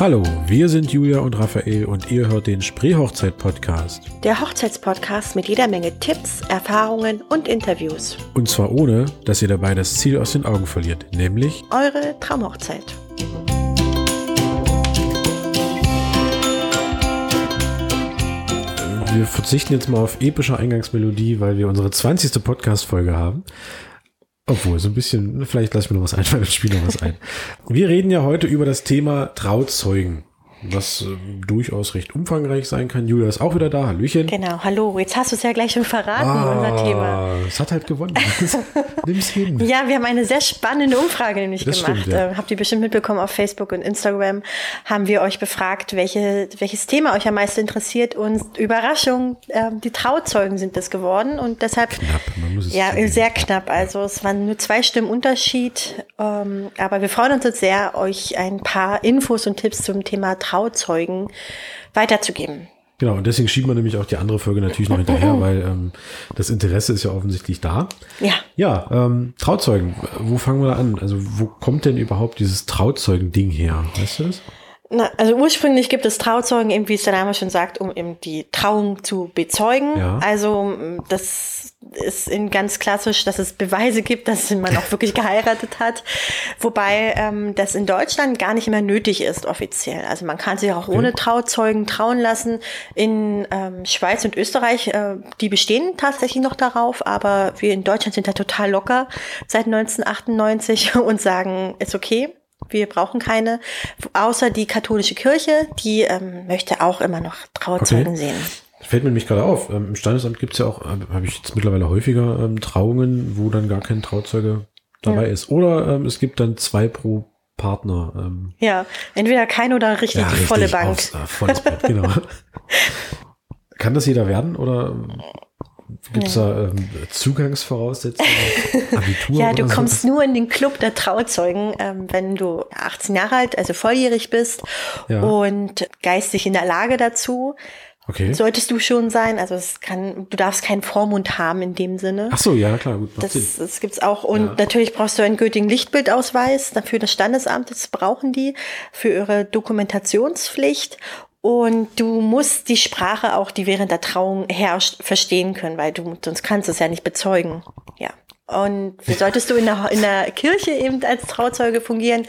Hallo, wir sind Julia und Raphael und ihr hört den Spreehochzeit-Podcast. Der Hochzeitspodcast mit jeder Menge Tipps, Erfahrungen und Interviews. Und zwar ohne, dass ihr dabei das Ziel aus den Augen verliert, nämlich eure Traumhochzeit. Wir verzichten jetzt mal auf epische Eingangsmelodie, weil wir unsere 20. Podcast-Folge haben. Obwohl, so ein bisschen, vielleicht lass ich mir noch was einfallen spiele noch was ein. Wir reden ja heute über das Thema Trauzeugen was äh, durchaus recht umfangreich sein kann. Julia ist auch wieder da. Hallöchen. Genau, hallo. Jetzt hast du es ja gleich schon verraten, ah, unser Thema. Es hat halt gewonnen. Nimm's hin. Ja, wir haben eine sehr spannende Umfrage nämlich das gemacht. Stimmt, ja. äh, habt ihr bestimmt mitbekommen auf Facebook und Instagram haben wir euch befragt, welche, welches Thema euch am meisten interessiert und Überraschung, äh, die Trauzeugen sind es geworden und deshalb knapp, man muss es ja sehen. sehr knapp. Also es waren nur zwei Stimmen Unterschied, ähm, aber wir freuen uns jetzt sehr, euch ein paar Infos und Tipps zum Thema Trauzeugen Trauzeugen weiterzugeben. Genau, und deswegen schieben wir nämlich auch die andere Folge natürlich noch hinterher, weil ähm, das Interesse ist ja offensichtlich da. Ja. Ja, ähm, Trauzeugen, wo fangen wir da an? Also wo kommt denn überhaupt dieses Trauzeugen-Ding her? Weißt du das? Na, also ursprünglich gibt es Trauzeugen, eben wie es der Name schon sagt, um eben die Trauung zu bezeugen. Ja. Also das ist in ganz klassisch, dass es Beweise gibt, dass man auch wirklich geheiratet hat. Wobei ähm, das in Deutschland gar nicht mehr nötig ist offiziell. Also man kann sich auch ohne Trauzeugen trauen lassen. In ähm, Schweiz und Österreich, äh, die bestehen tatsächlich noch darauf, aber wir in Deutschland sind da total locker seit 1998 und sagen, ist okay. Wir brauchen keine, außer die katholische Kirche, die ähm, möchte auch immer noch Trauzeugen okay. sehen. Fällt mir nämlich gerade auf. Ähm, Im Standesamt gibt es ja auch, habe ich jetzt mittlerweile häufiger ähm, Trauungen, wo dann gar kein Trauzeuge dabei ja. ist. Oder ähm, es gibt dann zwei pro Partner. Ähm. Ja, entweder kein oder richtig ja, die richtig volle Bank. Aufs, äh, volles Bett, genau. Kann das jeder werden oder Gibt es da ähm, Zugangsvoraussetzungen? Abitur ja, du kommst nur in den Club der Trauzeugen, ähm, wenn du 18 Jahre alt, also volljährig bist ja. und geistig in der Lage dazu. Okay. Solltest du schon sein. Also es kann, du darfst keinen Vormund haben in dem Sinne. Ach so, ja, klar, gut. Das, das gibt's auch. Und ja. natürlich brauchst du einen gültigen Lichtbildausweis. Dafür das Standesamt, das brauchen die für ihre Dokumentationspflicht. Und du musst die Sprache auch, die während der Trauung herrscht, verstehen können, weil du sonst kannst es ja nicht bezeugen. Ja. Und solltest du in der, in der Kirche eben als Trauzeuge fungieren,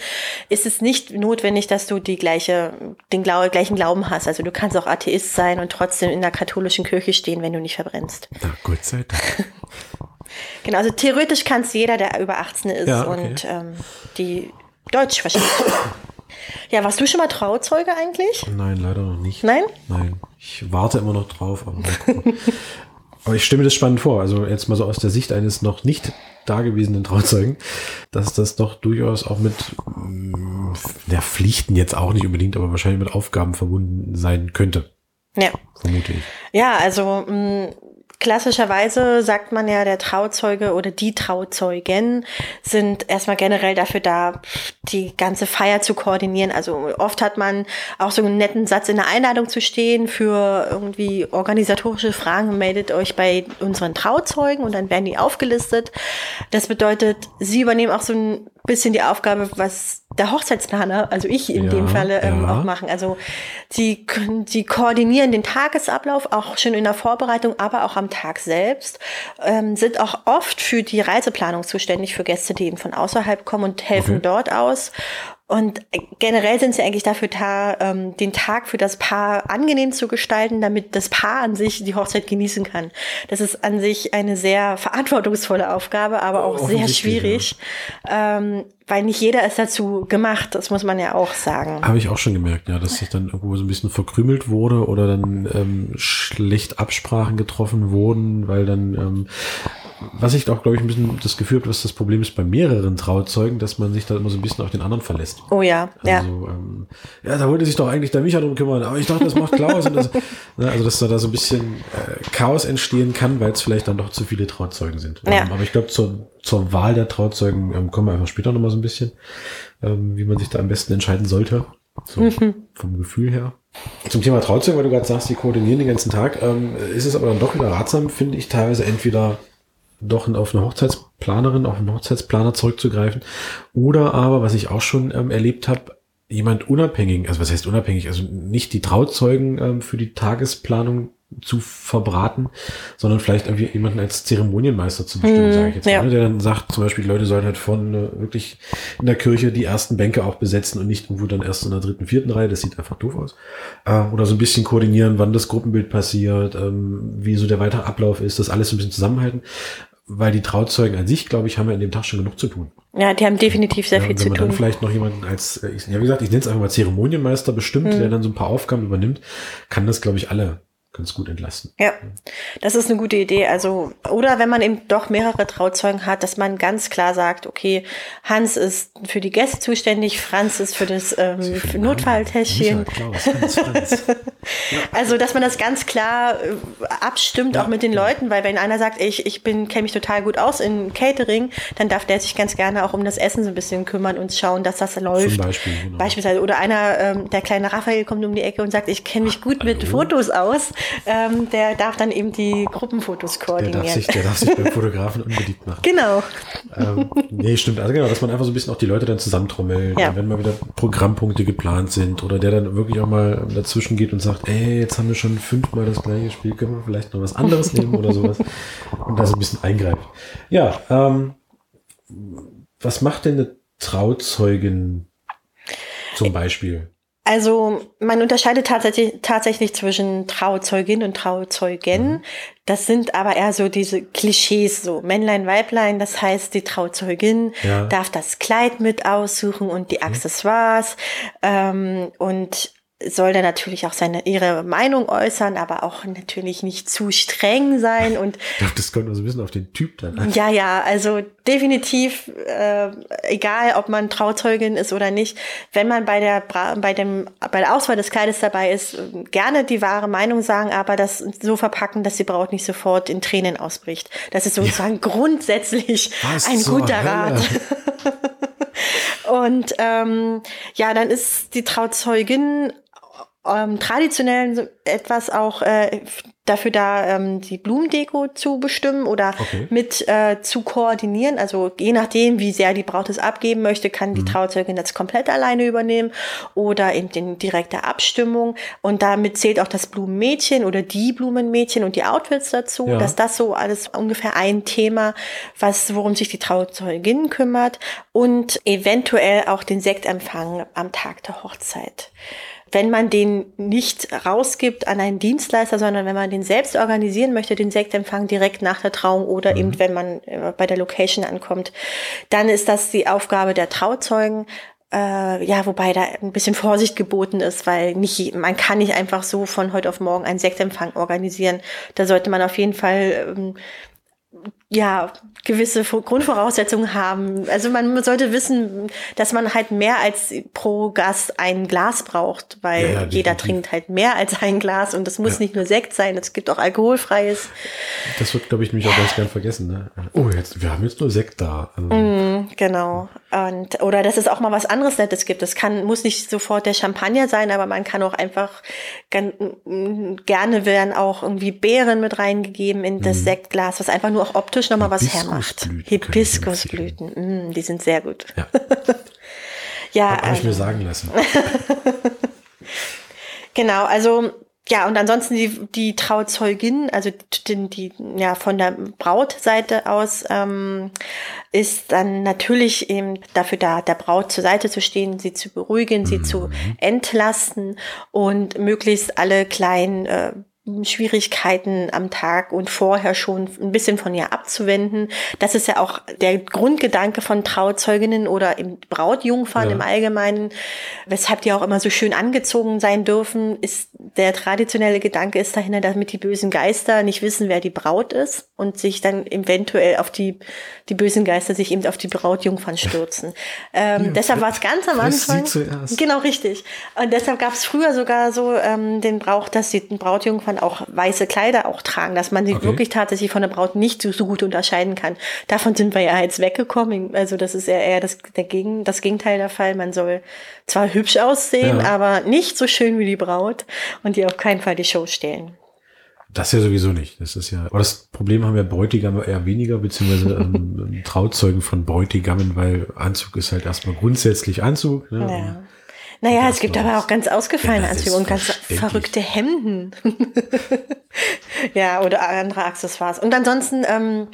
ist es nicht notwendig, dass du die gleiche, den Glau gleichen Glauben hast. Also du kannst auch Atheist sein und trotzdem in der katholischen Kirche stehen, wenn du nicht verbrennst. Na, Gott sei Dank. genau, also theoretisch kann es jeder, der über 18 ist ja, okay. und ähm, die Deutsch versteht. Ja, warst du schon mal Trauzeuge eigentlich? Nein, leider noch nicht. Nein? Nein. Ich warte immer noch drauf. Aber, aber ich stelle mir das spannend vor. Also jetzt mal so aus der Sicht eines noch nicht dagewesenen Trauzeugen, dass das doch durchaus auch mit mm, der Pflichten jetzt auch nicht unbedingt, aber wahrscheinlich mit Aufgaben verbunden sein könnte. Ja. Vermute ich. Ja, also mh, mm, Klassischerweise sagt man ja, der Trauzeuge oder die Trauzeugen sind erstmal generell dafür da, die ganze Feier zu koordinieren. Also oft hat man auch so einen netten Satz in der Einladung zu stehen für irgendwie organisatorische Fragen. Meldet euch bei unseren Trauzeugen und dann werden die aufgelistet. Das bedeutet, sie übernehmen auch so ein bisschen die Aufgabe, was der Hochzeitsplaner, also ich in ja, dem Falle, ähm, ja. auch machen. Also sie, sie koordinieren den Tagesablauf auch schon in der Vorbereitung, aber auch am Tag selbst, ähm, sind auch oft für die Reiseplanung zuständig für Gäste, die eben von außerhalb kommen und helfen okay. dort aus. Und generell sind sie eigentlich dafür da, ähm, den Tag für das Paar angenehm zu gestalten, damit das Paar an sich die Hochzeit genießen kann. Das ist an sich eine sehr verantwortungsvolle Aufgabe, aber auch sehr schwierig, ja. ähm, weil nicht jeder ist dazu gemacht. Das muss man ja auch sagen. Habe ich auch schon gemerkt, ja, dass sich dann irgendwo so ein bisschen verkrümelt wurde oder dann ähm, schlecht Absprachen getroffen wurden, weil dann ähm, was ich auch, glaube ich, ein bisschen das Gefühl habe, was das Problem ist bei mehreren Trauzeugen, dass man sich da immer so ein bisschen auf den anderen verlässt. Oh ja, also, ja. Ähm, ja, da wollte sich doch eigentlich der Micha drum kümmern, aber ich dachte, das macht Klaus. das, ne, also, dass da, da so ein bisschen äh, Chaos entstehen kann, weil es vielleicht dann doch zu viele Trauzeugen sind. Ja. Ähm, aber ich glaube, zur, zur Wahl der Trauzeugen ähm, kommen wir einfach später nochmal so ein bisschen, ähm, wie man sich da am besten entscheiden sollte. So, mhm. vom Gefühl her. Zum Thema Trauzeugen, weil du gerade sagst, die koordinieren den ganzen Tag, ähm, ist es aber dann doch wieder ratsam, finde ich, teilweise entweder doch auf eine Hochzeitsplanerin, auf einen Hochzeitsplaner zurückzugreifen. Oder aber, was ich auch schon ähm, erlebt habe, jemand unabhängig, also was heißt unabhängig, also nicht die Trauzeugen ähm, für die Tagesplanung zu verbraten, sondern vielleicht irgendwie jemanden als Zeremonienmeister zu bestimmen, mm, sage ich jetzt ja. mal, der dann sagt, zum Beispiel, die Leute sollen halt von äh, wirklich in der Kirche die ersten Bänke auch besetzen und nicht irgendwo dann erst in der dritten, vierten Reihe, das sieht einfach doof aus. Äh, oder so ein bisschen koordinieren, wann das Gruppenbild passiert, ähm, wie so der weitere Ablauf ist, das alles so ein bisschen zusammenhalten, weil die Trauzeugen an sich, glaube ich, haben ja in dem Tag schon genug zu tun. Ja, die haben definitiv sehr ja, viel zu tun. Wenn man dann vielleicht noch jemanden als, äh, ja wie gesagt, ich nenne es einfach mal Zeremonienmeister bestimmt, hm. der dann so ein paar Aufgaben übernimmt, kann das, glaube ich, alle ganz gut entlasten. Ja, das ist eine gute Idee. Also, oder wenn man eben doch mehrere Trauzeugen hat, dass man ganz klar sagt, okay, Hans ist für die Gäste zuständig, Franz ist für das ähm, Notfalltäschchen. also, dass man das ganz klar äh, abstimmt, ja. auch mit den Leuten, weil wenn einer sagt, ich, ich bin, kenne mich total gut aus in Catering, dann darf der sich ganz gerne auch um das Essen so ein bisschen kümmern und schauen, dass das läuft. Zum Beispiel, genau. Beispielsweise. Oder einer, ähm, der kleine Raphael kommt um die Ecke und sagt, ich kenne mich gut Ach, mit Fotos aus ähm, der darf dann eben die Gruppenfotos koordinieren. Der darf sich, der darf sich beim Fotografen unbedingt machen. Genau. Ähm, nee, stimmt. Also genau, dass man einfach so ein bisschen auch die Leute dann zusammentrommelt, ja. wenn mal wieder Programmpunkte geplant sind oder der dann wirklich auch mal dazwischen geht und sagt, ey, jetzt haben wir schon fünfmal das gleiche Spiel, können wir vielleicht noch was anderes nehmen oder sowas und da so ein bisschen eingreift. Ja, ähm, was macht denn eine Trauzeugin zum Beispiel? Also man unterscheidet tatsächlich, tatsächlich zwischen Trauzeugin und Trauzeugen. Mhm. Das sind aber eher so diese Klischees, so Männlein, Weiblein. Das heißt, die Trauzeugin ja. darf das Kleid mit aussuchen und die mhm. Accessoires. Ähm, und soll da natürlich auch seine ihre Meinung äußern, aber auch natürlich nicht zu streng sein und ich glaube, das kommt so ein bisschen auf den Typ dann an. Ja, ja, also definitiv äh, egal, ob man Trauzeugin ist oder nicht, wenn man bei der bei dem bei der Auswahl des Kleides dabei ist, gerne die wahre Meinung sagen, aber das so verpacken, dass die Braut nicht sofort in Tränen ausbricht. Das ist sozusagen ja. grundsätzlich Was ein guter Rat. Und ähm, ja, dann ist die Trauzeugin ähm, traditionell etwas auch äh, dafür da, ähm, die Blumendeko zu bestimmen oder okay. mit äh, zu koordinieren. Also je nachdem, wie sehr die Braut es abgeben möchte, kann die mhm. Trauzeugin das komplett alleine übernehmen oder in den direkte Abstimmung. Und damit zählt auch das Blumenmädchen oder die Blumenmädchen und die Outfits dazu, ja. dass das so alles ungefähr ein Thema, was worum sich die Trauzeugin kümmert und eventuell auch den Sektempfang am Tag der Hochzeit wenn man den nicht rausgibt an einen Dienstleister, sondern wenn man den selbst organisieren möchte, den Sektempfang direkt nach der Trauung oder mhm. eben wenn man äh, bei der Location ankommt, dann ist das die Aufgabe der Trauzeugen. Äh, ja, wobei da ein bisschen Vorsicht geboten ist, weil nicht, man kann nicht einfach so von heute auf morgen einen Sektempfang organisieren. Da sollte man auf jeden Fall ähm, ja, gewisse Grundvoraussetzungen haben. Also man sollte wissen, dass man halt mehr als pro Gast ein Glas braucht, weil ja, ja, jeder trinkt halt mehr als ein Glas und das muss ja. nicht nur Sekt sein, es gibt auch alkoholfreies. Das wird, glaube ich, nämlich auch ganz gern vergessen. Ne? Oh, jetzt, wir haben jetzt nur Sekt da. Also, mm, genau. Und, oder dass es auch mal was anderes Nettes gibt. Das kann, muss nicht sofort der Champagner sein, aber man kann auch einfach gerne werden auch irgendwie Beeren mit reingegeben in das mm. Sektglas, was einfach nur auch optisch nochmal was hermacht. Hibiskusblüten, mm, die sind sehr gut. Ja, ja habe ich mir also sagen lassen. genau, also ja, und ansonsten die, die Trauzeugin, also die, die, ja, von der Brautseite aus, ähm, ist dann natürlich eben dafür da, der Braut zur Seite zu stehen, sie zu beruhigen, sie zu mhm. entlasten und möglichst alle kleinen äh, Schwierigkeiten am Tag und vorher schon ein bisschen von ihr abzuwenden. Das ist ja auch der Grundgedanke von Trauzeuginnen oder im Brautjungfern ja. im Allgemeinen, weshalb die auch immer so schön angezogen sein dürfen, ist der traditionelle Gedanke ist dahinter, damit die bösen Geister nicht wissen, wer die Braut ist und sich dann eventuell auf die, die bösen Geister sich eben auf die Brautjungfern stürzen. Ähm, ja, deshalb war es ganz am Anfang. Genau, richtig. Und deshalb gab es früher sogar so ähm, den Brauch, dass die Brautjungfern auch weiße Kleider auch tragen, dass man sie okay. wirklich tatsächlich von der Braut nicht so, so, gut unterscheiden kann. Davon sind wir ja jetzt weggekommen. Also das ist eher, eher das, der Gegen, das Gegenteil der Fall. Man soll zwar hübsch aussehen, ja. aber nicht so schön wie die Braut und die auf keinen Fall die Show stehlen. Das ja sowieso nicht. Das ist ja, aber das Problem haben ja Bräutigame eher weniger, beziehungsweise ähm, Trauzeugen von Bräutigammen, weil Anzug ist halt erstmal grundsätzlich Anzug. Ne? Ja. Naja, es gibt aber auch ganz ausgefallene Ja, Anzüge und ganz verrückte Hemden. ja, oder andere Accessoires. Und ansonsten, ähm,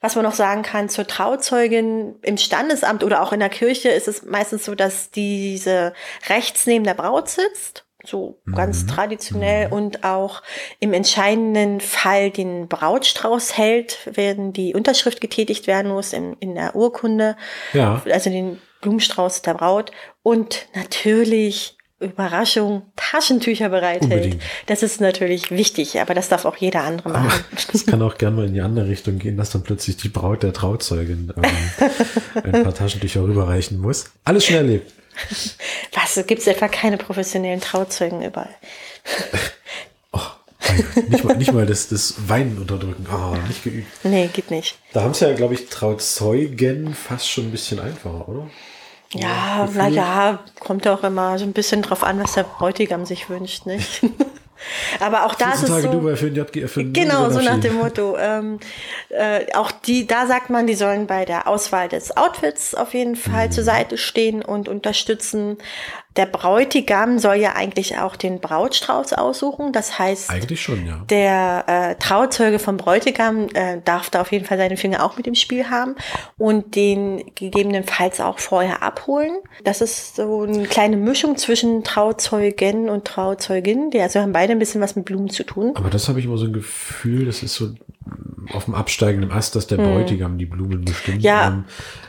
was man noch sagen kann zur Trauzeugin im Standesamt oder auch in der Kirche ist es meistens so, dass diese rechts neben der Braut sitzt. So ganz traditionell und auch im entscheidenden Fall den Brautstrauß hält, wenn die Unterschrift getätigt werden muss in, in der Urkunde Ja. also den Blumenstrauß der Braut und natürlich Überraschung, Taschentücher bereithält. Unbedingt. Das ist natürlich wichtig, aber das darf auch jeder andere Aber machen. das kann auch gern mal in die andere Richtung gehen, dass dann plötzlich die Braut der Trauzeugin ähm, ein paar Taschentücher rüberreichen muss. Alles schon erlebt. Was, gibt es etwa keine professionellen Trauzeugen überall? Oh, nicht mal, nicht mal das, das Weinen unterdrücken. Oh, nicht geübt. Nee, gibt nicht. Da haben es ja, glaube ich, Trauzeugen fast schon ein bisschen einfacher, oder? Ja, Gefühl. na ja, kommt auch immer so ein bisschen drauf an, was der Bräutigam sich wünscht, nicht? aber auch da ist 14 es Tage so. Dubai für den JG. Für den Genau, so nach dem Motto. Ähm, äh, auch die, da sagt man, die sollen bei der Auswahl des Outfits auf jeden Fall Mhm. zur Seite stehen und unterstützen. Der Bräutigam soll ja eigentlich auch den Brautstrauß aussuchen. Das heißt, Eigentlich schon, ja. der äh, Trauzeuge vom Bräutigam äh, darf da auf jeden Fall seine Finger auch mit im Spiel haben und den gegebenenfalls auch vorher abholen. Das ist so eine kleine Mischung zwischen Trauzeugen und Trauzeugin. Die also haben beide ein bisschen was mit Blumen zu tun. Aber das habe ich immer so ein Gefühl, das ist so auf dem absteigenden Ast, dass der Bräutigam die Blumen bestimmt. Hm. Ja. Ähm,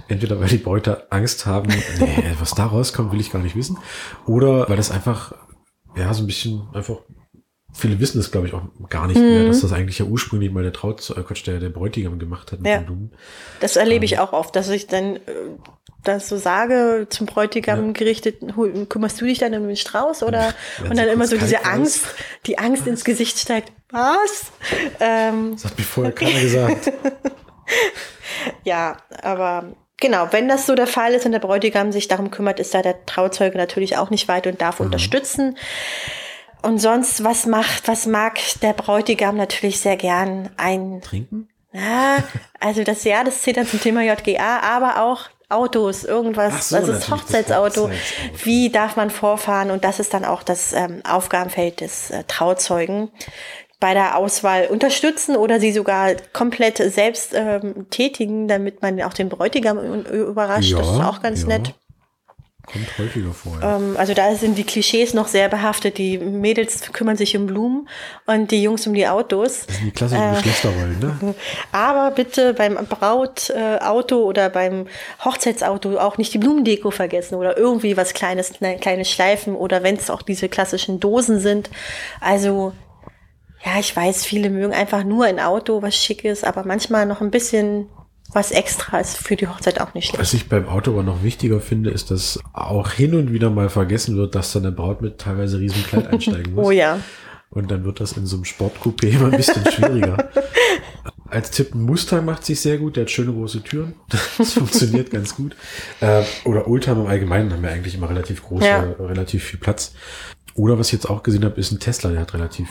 entweder weil die Bräute Angst haben, nee, was da rauskommt, will ich gar nicht wissen. Oder weil das einfach, ja, so ein bisschen einfach, viele wissen das, glaube ich, auch gar nicht Hm. mehr, dass das eigentlich ja ursprünglich mal der Traut, äh, Quatsch, der, der Bräutigam gemacht hat mit Ja. den Blumen. Das erlebe ich auch oft, dass ich dann äh, das so sage zum Bräutigam gerichtet, "Hu- kümmerst du dich dann um den Strauß oder? Ja, und dann immer so diese kalt raus. Angst, die Angst ins Gesicht steigt. Was? Ähm, Das hat mir vorher keiner gesagt. ja, aber genau, wenn das so der Fall ist und der Bräutigam sich darum kümmert, ist da der Trauzeuge natürlich auch nicht weit und darf unterstützen. Und sonst, was macht, was mag der Bräutigam natürlich sehr gern? Ein Trinken? Ja, also das ja, das zählt dann zum Thema JGA, aber auch Autos, irgendwas, so, was ist Hochzeitsauto, Hochzeitsauto. wie darf man vorfahren und das ist dann auch das ähm, Aufgabenfeld des äh, Trauzeugen bei der Auswahl unterstützen oder sie sogar komplett selbst ähm, tätigen, damit man auch den Bräutigam u- überrascht. das ist Ja, auch ganz ja. nett. Kommt häufiger vor. Ja. Ähm, also da sind die Klischees noch sehr behaftet. Die Mädels kümmern sich um Blumen und die Jungs um die Autos. Das sind die klassischen äh, Geschlechterrollen, ne? Aber bitte beim Brautauto äh, oder beim Hochzeitsauto auch nicht die Blumendeko vergessen oder irgendwie was Kleines, kleine, kleine Schleifen oder wenn es auch diese klassischen Dosen sind. Also, ja, ich weiß, viele mögen einfach nur ein Auto, was schick ist, aber manchmal noch ein bisschen was extra ist für die Hochzeit auch nicht schlecht. Was ich beim Auto aber noch wichtiger finde, ist, dass auch hin und wieder mal vergessen wird, dass dann eine Braut mit teilweise riesen Kleid einsteigen muss. Oh ja. Und dann wird das in so einem Sportcoupé immer ein bisschen schwieriger. Als Tipp, ein Mustang macht sich sehr gut, der hat schöne große Türen. Das funktioniert ganz gut. Äh, oder Oldtimer im Allgemeinen haben wir eigentlich immer relativ große, Ja. relativ viel Platz. Oder was ich jetzt auch gesehen habe, ist ein Tesla, der hat relativ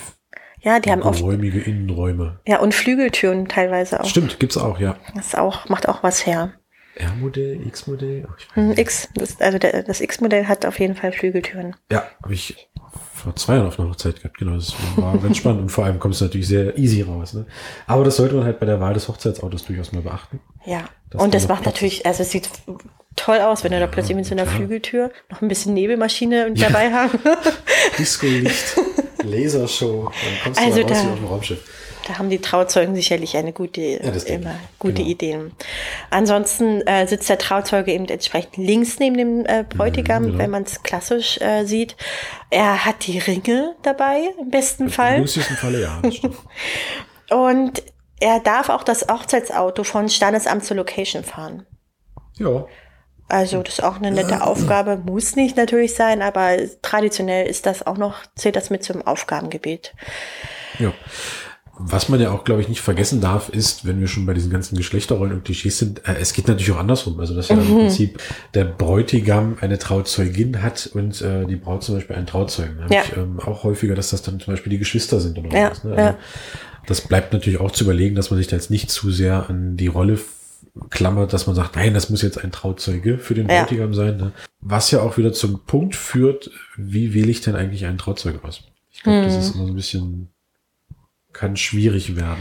Ja, die haben oft, geräumige Innenräume. ja, und Flügeltüren teilweise auch. Stimmt, gibt's auch, ja. Das ist auch, macht auch was her. R-Modell, X-Modell? Hm. X, das, also der, das X-Modell hat auf jeden Fall Flügeltüren. Ja, habe ich vor zwei Jahren auf einer Hochzeit gehabt. Genau, das war ganz spannend. Und vor allem kommt es natürlich sehr easy raus. Ne? Aber das sollte man halt bei der Wahl des Hochzeitsautos durchaus mal beachten. Ja, und da das macht natürlich, also es sieht toll aus, wenn du da plötzlich mit so einer klar. Flügeltür noch ein bisschen Nebelmaschine dabei haben. Disco-Licht, Lasershow, dann kommst Also du mal raus da- auf dem Raumschiff. Da haben die Trauzeugen sicherlich eine gute, denke immer gute Genau. Ideen. Ansonsten äh, sitzt der Trauzeuge eben entsprechend links neben dem äh, Bräutigam, genau. wenn man es klassisch äh, sieht. Er hat die Ringe dabei, im besten Im Fall. günstigsten Falle ja. Und er darf auch das Hochzeitsauto von Standesamt zur Location fahren. Ja, Also das ist auch eine nette Aufgabe, muss nicht natürlich sein, aber traditionell ist das auch noch, zählt das mit zum Aufgabengebiet. ja. Was man ja auch, glaube ich, nicht vergessen darf, ist, wenn wir schon bei diesen ganzen Geschlechterrollen und Klischees sind, äh, es geht natürlich auch andersrum. Also, dass ja Mhm. im Prinzip der Bräutigam eine Trauzeugin hat und äh, die Braut zum Beispiel einen Trauzeugen. Ja. ich, ähm, auch häufiger, dass das dann zum Beispiel die Geschwister sind oder Ja, was. Ne? ja. Also, Das bleibt natürlich auch zu überlegen, dass man sich da jetzt nicht zu sehr an die Rolle klammert, dass man sagt, nein, das muss jetzt ein Trauzeuge für den Ja. Bräutigam sein. Ne? Was ja auch wieder zum Punkt führt, wie wähle ich denn eigentlich einen Trauzeuge aus? Ich glaube, das Hm. ist immer so ein bisschen, kann schwierig werden.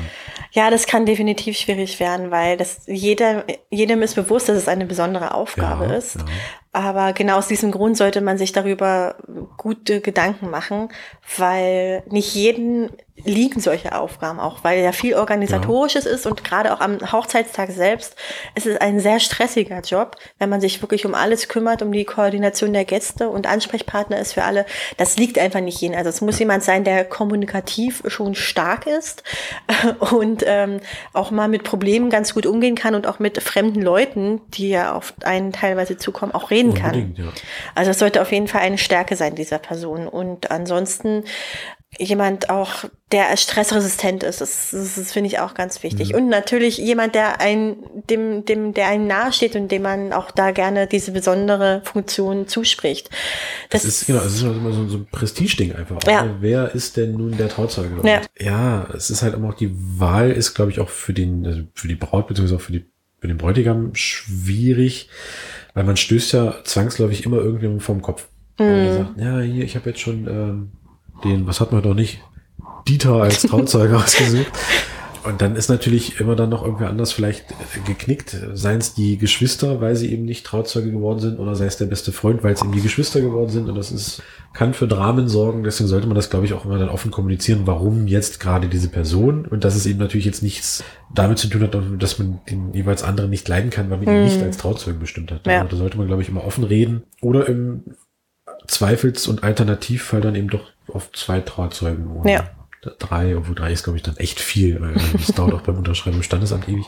Ja, das kann definitiv schwierig werden, weil das jeder, jedem ist bewusst, dass es eine besondere Aufgabe Ja, ist. ja. Aber genau aus diesem Grund sollte man sich darüber gute Gedanken machen, weil nicht jeden liegen solche Aufgaben auch, weil ja viel organisatorisches ist und gerade auch am Hochzeitstag selbst ist es ein sehr stressiger Job, wenn man sich wirklich um alles kümmert, um die Koordination der Gäste und Ansprechpartner ist für alle. Das liegt einfach nicht jedem. Also es muss jemand sein, der kommunikativ schon stark ist und ähm, auch mal mit Problemen ganz gut umgehen kann und auch mit fremden Leuten, die ja auf einen teilweise zukommen, auch reden kann. Unbedingt, ja. Also es sollte auf jeden Fall eine Stärke sein dieser Person. Und ansonsten jemand auch, der stressresistent ist. Das, das, das finde ich auch ganz wichtig. Und natürlich jemand, der ein, dem, dem, der einem nahesteht und dem man auch da gerne diese besondere Funktion zuspricht. Das ist, genau, es ist immer so, so ein Prestigeding einfach. Ja. ne? Wer ist denn nun der Trauzeuge? Ja. ja, es ist halt immer auch die Wahl ist, glaube ich, auch für den, also für die Braut beziehungsweise auch für die, für den Bräutigam schwierig, weil man stößt ja zwangsläufig immer irgendjemandem vom Kopf. Der sagt, ja, hier, ich habe jetzt schon ähm, den, was hat man doch nicht, Dieter als Trauzeuge ausgesucht. Und dann ist natürlich immer dann noch irgendwer anders vielleicht geknickt, seien es die Geschwister, weil sie eben nicht Trauzeuge geworden sind, oder sei es der beste Freund, weil es eben die Geschwister geworden sind. Und das ist, kann für Dramen sorgen. Deswegen sollte man das, glaube ich, auch immer dann offen kommunizieren, warum jetzt gerade diese Person und dass es eben natürlich jetzt nichts damit zu tun hat, dass man den jeweils anderen nicht leiden kann, weil man ihn nicht als Trauzeugen bestimmt hat. Ja. Da sollte man, glaube ich, immer offen reden. Oder im Zweifels- und Alternativfall dann eben doch auf zwei Trauzeugen oder Ja. Drei, obwohl drei ist, glaube ich, dann echt viel, weil das dauert auch beim Unterschreiben im Standesamt ewig.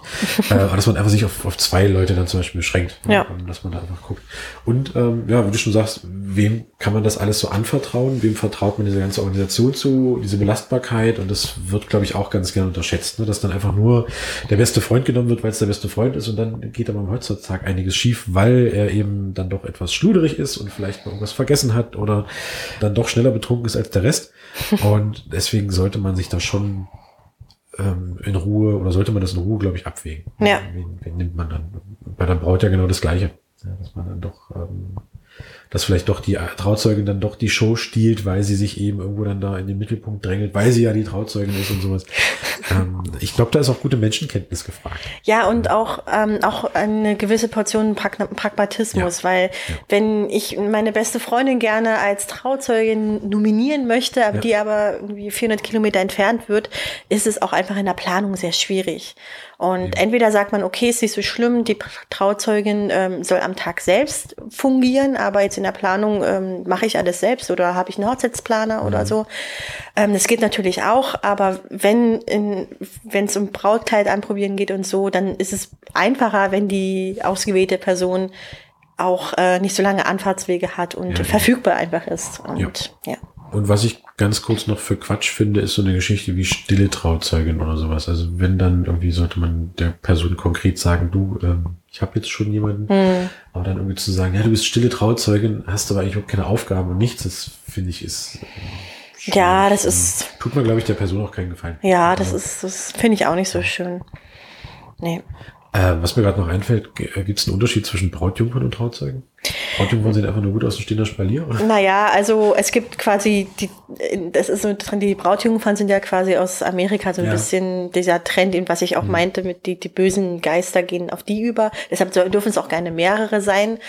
äh, aber dass man einfach sich auf, auf zwei Leute dann zum Beispiel beschränkt. Ja. Ähm, Dass man da einfach guckt. Und ähm, ja, wie du schon sagst, wem kann man das alles so anvertrauen? Wem vertraut man diese ganze Organisation zu, diese Belastbarkeit? Und das wird, glaube ich, auch ganz gerne unterschätzt, ne? dass dann einfach nur der beste Freund genommen wird, weil es der beste Freund ist und dann geht aber am Hochzeitstag einiges schief, weil er eben dann doch etwas schluderig ist und vielleicht mal irgendwas vergessen hat oder dann doch schneller betrunken ist als der Rest. Und deswegen sollte man sich da schon ähm, in Ruhe oder sollte man das in Ruhe, glaube ich, abwägen. Ja. Wen, wen nimmt man dann? Bei der Braut ja genau das Gleiche. Ja, dass man dann doch, ähm, dass vielleicht doch die Trauzeugin dann doch die Show stiehlt, weil sie sich eben irgendwo dann da in den Mittelpunkt drängelt, weil sie ja die Trauzeugin ist und sowas. ähm, ich glaube, da ist auch gute Menschenkenntnis gefragt. Ja, und auch, ähm, auch eine gewisse Portion Pragna- Pragmatismus, Ja. weil Ja. wenn ich meine beste Freundin gerne als Trauzeugin nominieren möchte, aber Ja. die aber irgendwie 400 Kilometer entfernt wird, ist es auch einfach in der Planung sehr schwierig. Und entweder sagt man, okay, ist nicht so schlimm, die Trauzeugin ähm, soll am Tag selbst fungieren, aber jetzt in der Planung ähm, mache ich alles selbst oder habe ich einen Hochzeitsplaner oder so. Ähm, das geht natürlich auch, aber wenn wenn es um Brautkleid anprobieren geht und so, dann ist es einfacher, wenn die ausgewählte Person auch äh, nicht so lange Anfahrtswege hat und Ja. verfügbar einfach ist. Und ja. Und was ich ganz kurz noch für Quatsch finde, ist so eine Geschichte wie stille Trauzeugin oder sowas. Also wenn dann irgendwie sollte man der Person konkret sagen, du, ähm, ich habe jetzt schon jemanden, aber dann irgendwie zu sagen, ja, du bist stille Trauzeugin, hast aber eigentlich überhaupt keine Aufgaben und nichts, das finde ich ist. äh, Ja, das ist- Tut mir, glaube ich, der Person auch keinen Gefallen. Ja, das ist, das finde ich auch nicht so schön. Nee. Äh, was mir gerade noch einfällt, gibt es einen Unterschied zwischen Brautjungfern und Trauzeugen? Brautjungfern sehen einfach nur gut aus und stehen da Spalier, oder? Naja, also es gibt quasi die, das ist so dran, die Brautjungfern sind ja quasi aus Amerika so ein Ja. bisschen dieser Trend, was ich auch meinte, mit die, die bösen Geister gehen auf die über. Deshalb dürfen es auch gerne mehrere sein.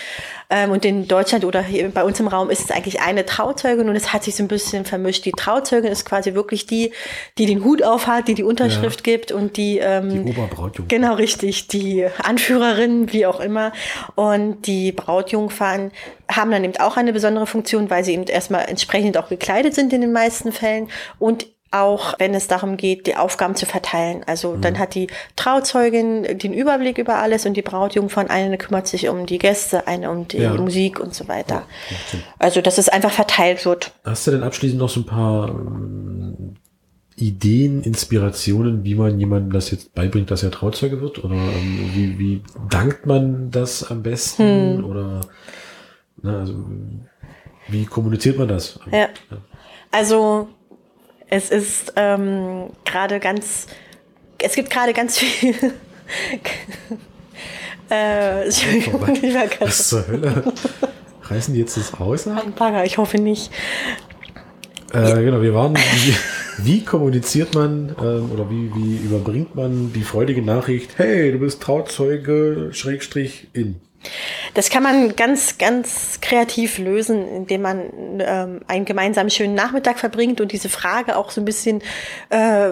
Ähm, und in Deutschland oder hier bei uns im Raum ist es eigentlich eine Trauzeugin und es hat sich so ein bisschen vermischt. Die Trauzeugin ist quasi wirklich die, die den Hut aufhat, die die Unterschrift gibt und die, ähm, Die Oberbrautjungfer. Genau, richtig. Die Anführerin, wie auch immer. Und die Brautjungfern haben dann eben auch eine besondere Funktion, weil sie eben erstmal entsprechend auch gekleidet sind in den meisten Fällen und auch wenn es darum geht, die Aufgaben zu verteilen. Also dann hat die Trauzeugin den Überblick über alles und die Brautjungfern, eine kümmert sich um die Gäste, eine um die Ja. Musik und so weiter. Sinn. Also dass es einfach verteilt wird. Hast du denn abschließend noch so ein paar ähm, Ideen, Inspirationen, wie man jemandem das jetzt beibringt, dass er Trauzeuge wird? Oder ähm, wie, wie dankt man das am besten? Oder na, also, wie kommuniziert man das? Ja. Also es ist ähm, gerade ganz, es gibt gerade ganz viel, Äh, Entschuldigung, gerade Was zur Hölle? Reißen die jetzt das Haus ab? ein Bagger, ich hoffe nicht. Äh, genau, wir waren. Wie, wie kommuniziert man ähm, oder wie, wie überbringt man die freudige Nachricht, hey, du bist Trauzeuge, Schrägstrich in? Das kann man ganz, ganz kreativ lösen, indem man ähm, einen gemeinsamen schönen Nachmittag verbringt und diese Frage auch so ein bisschen äh,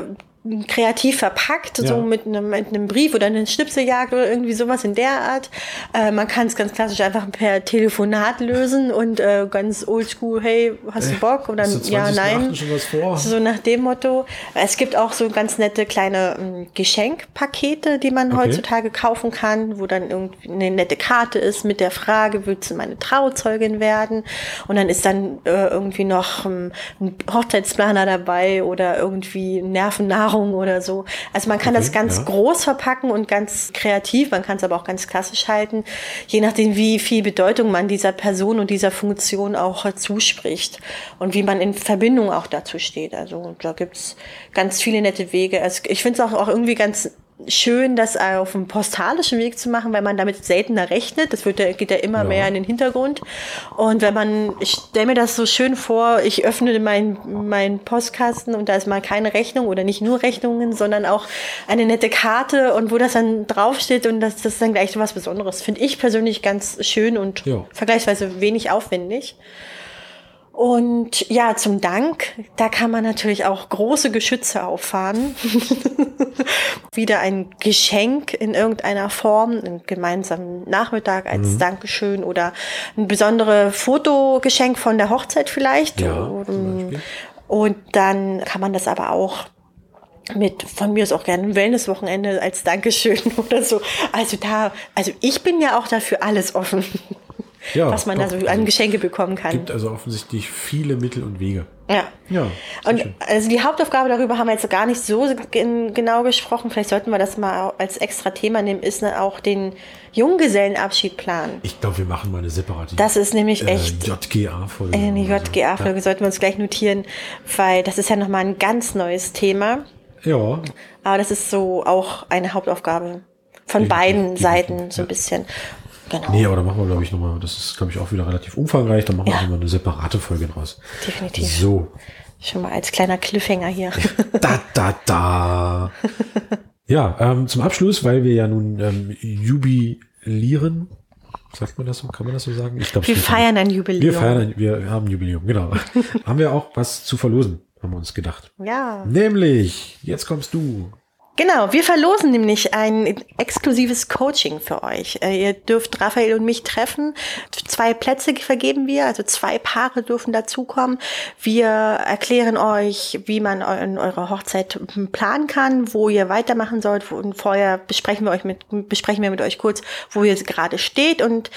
kreativ verpackt, Ja. so mit einem, mit einem Brief oder einer Schnipseljagd oder irgendwie sowas in der Art. Äh, man kann es ganz klassisch einfach per Telefonat lösen und äh, ganz oldschool, hey, hast du Bock? Oder du ja, 20 nein. So nach dem Motto. Es gibt auch so ganz nette kleine ähm, Geschenkpakete, die man Okay. heutzutage kaufen kann, wo dann irgendwie eine nette Karte ist mit der Frage, willst du meine Trauzeugin werden? Und dann ist dann äh, irgendwie noch ähm, ein Hochzeitsplaner dabei oder irgendwie Nervennahrung oder so. Also man kann Okay, das ganz ja. groß verpacken und ganz kreativ, man kann es aber auch ganz klassisch halten, je nachdem, wie viel Bedeutung man dieser Person und dieser Funktion auch zuspricht und wie man in Verbindung auch dazu steht. Also da gibt's ganz viele nette Wege. Also ich finde es auch, auch irgendwie ganz schön, das auf einem postalischen Weg zu machen, weil man damit seltener rechnet. Das wird, ja- geht ja immer Ja. mehr in den Hintergrund. Und wenn man, ich stelle mir das so schön vor, ich öffne meinen meinen Postkasten und da ist mal keine Rechnung oder nicht nur Rechnungen, sondern auch eine nette Karte und wo das dann draufsteht und das, das ist dann gleich so was Besonderes. Finde ich persönlich ganz schön und Ja. vergleichsweise wenig aufwendig. Und ja, zum Dank, da kann man natürlich auch große Geschütze auffahren. Wieder ein Geschenk in irgendeiner Form, einen gemeinsamen Nachmittag als Mhm. Dankeschön oder ein besonderes Fotogeschenk von der Hochzeit vielleicht. Ja, Und, Beispiel. und dann kann man das aber auch mit von mir ist auch gerne ein Wellnesswochenende als Dankeschön oder so. Also da, also ich bin ja auch dafür alles offen, Ja, was man da doch. so an Geschenke bekommen kann. gibt also offensichtlich viele Mittel und Wege. Ja. Ja, Und schön. also die Hauptaufgabe darüber haben wir jetzt gar nicht so gen genau gesprochen. Vielleicht sollten wir das mal als extra Thema nehmen, ist ne, auch den Junggesellenabschied planen. Ich glaube, wir machen mal eine separate Das ist nämlich äh, echt JGA-Folge. eine. JGA-Folge, sollten wir uns gleich notieren, weil das ist ja nochmal ein ganz neues Thema. Ja, Aber das ist so auch eine Hauptaufgabe von beiden Seiten so ein ja. bisschen. Genau. nee, aber da machen wir, glaube ich, nochmal, das ist, glaube ich, auch wieder relativ umfangreich, da machen wir Ja. nochmal eine separate Folge draus. Definitiv. So, Schon mal als kleiner Cliffhanger hier. da, da, da. ja, ähm, zum Abschluss, weil wir ja nun ähm, jubilieren, sagt man das so, kann man das so sagen? Ich glaube, Wir feiern ein Jubiläum. Wir feiern, ein, wir haben ein Jubiläum, genau. haben wir auch was zu verlosen, haben wir uns gedacht. Ja. Nämlich, jetzt kommst du. Genau, wir verlosen nämlich ein exklusives Coaching für euch. Äh, Ihr dürft Raphael und mich treffen. Zwei Plätze vergeben wir, also zwei Paare dürfen dazukommen. Wir erklären euch, wie man eu- in eurer Hochzeit planen kann, wo ihr weitermachen sollt. Und vorher besprechen wir euch mit, besprechen wir mit euch kurz, wo ihr gerade steht. Und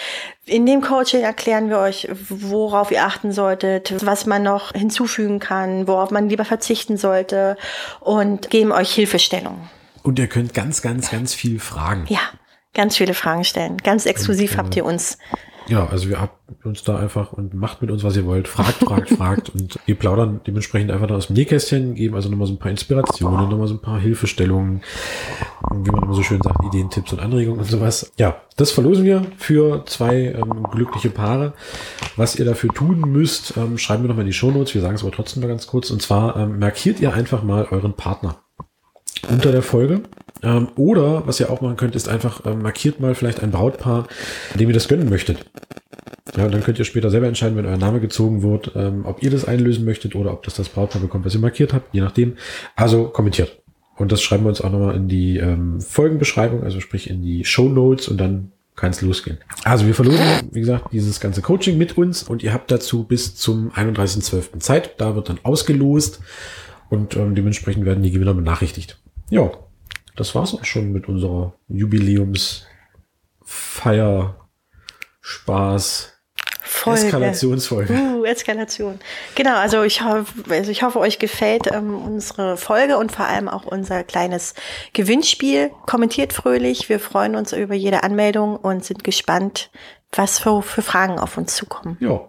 in dem Coaching erklären wir euch, worauf ihr achten solltet, was man noch hinzufügen kann, worauf man lieber verzichten sollte und geben euch Hilfestellung. Und ihr könnt ganz, ganz, ganz viel fragen. Ja, ganz viele Fragen stellen. Ganz exklusiv Und, äh, habt ihr uns. Ja, also wir habt uns da einfach und macht mit uns, was ihr wollt. Fragt, fragt, fragt. Und wir plaudern dementsprechend einfach da aus dem Nähkästchen, geben also nochmal so ein paar Inspirationen, nochmal so ein paar Hilfestellungen, wie man immer so schön sagt, Ideen, Tipps und Anregungen und sowas. Ja, das verlosen wir für zwei ähm, glückliche Paare. Was ihr dafür tun müsst, ähm, schreiben wir nochmal in die Shownotes. Wir sagen es aber trotzdem mal ganz kurz. Und zwar ähm, markiert ihr einfach mal euren Partner unter der Folge. Ähm, oder was ihr auch machen könnt, ist einfach ähm, markiert mal vielleicht ein Brautpaar, dem ihr das gönnen möchtet. Ja, und dann könnt ihr später selber entscheiden, wenn euer Name gezogen wird, ähm, ob ihr das einlösen möchtet oder ob das das Brautpaar bekommt, was ihr markiert habt, je nachdem. Also kommentiert. Und das schreiben wir uns auch nochmal in die ähm, Folgenbeschreibung, also sprich in die Show Notes und dann kann es losgehen. Also wir verlosen, wie gesagt, dieses ganze Coaching mit uns und ihr habt dazu bis zum 31.12. Zeit. Da wird dann ausgelost und ähm, dementsprechend werden die Gewinner benachrichtigt. Ja, das war's auch schon mit unserer Jubiläumsfeier, Spaß, Folge. Eskalationsfolge. Uh, Eskalation. Genau, also ich, hoffe, also ich hoffe, euch gefällt ähm, unsere Folge und vor allem auch unser kleines Gewinnspiel. Kommentiert fröhlich. Wir freuen uns über jede Anmeldung und sind gespannt, was für, für Fragen auf uns zukommen. Ja.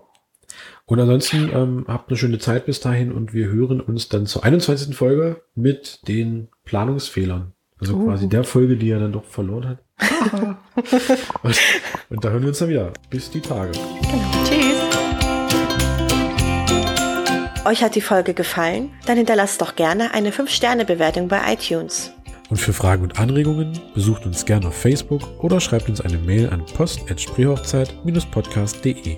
Und ansonsten ähm, habt eine schöne Zeit bis dahin und wir hören uns dann zur 21. Folge mit den Planungsfehlern. Also Uh. quasi der Folge, die er dann doch verloren hat. und, und da hören wir uns dann wieder. Bis die Tage. Genau. Tschüss. Euch hat die Folge gefallen? Dann hinterlasst doch gerne eine 5-Sterne-Bewertung bei iTunes. Und für Fragen und Anregungen besucht uns gerne auf Facebook oder schreibt uns eine Mail an post.spreehochzeit-podcast.de.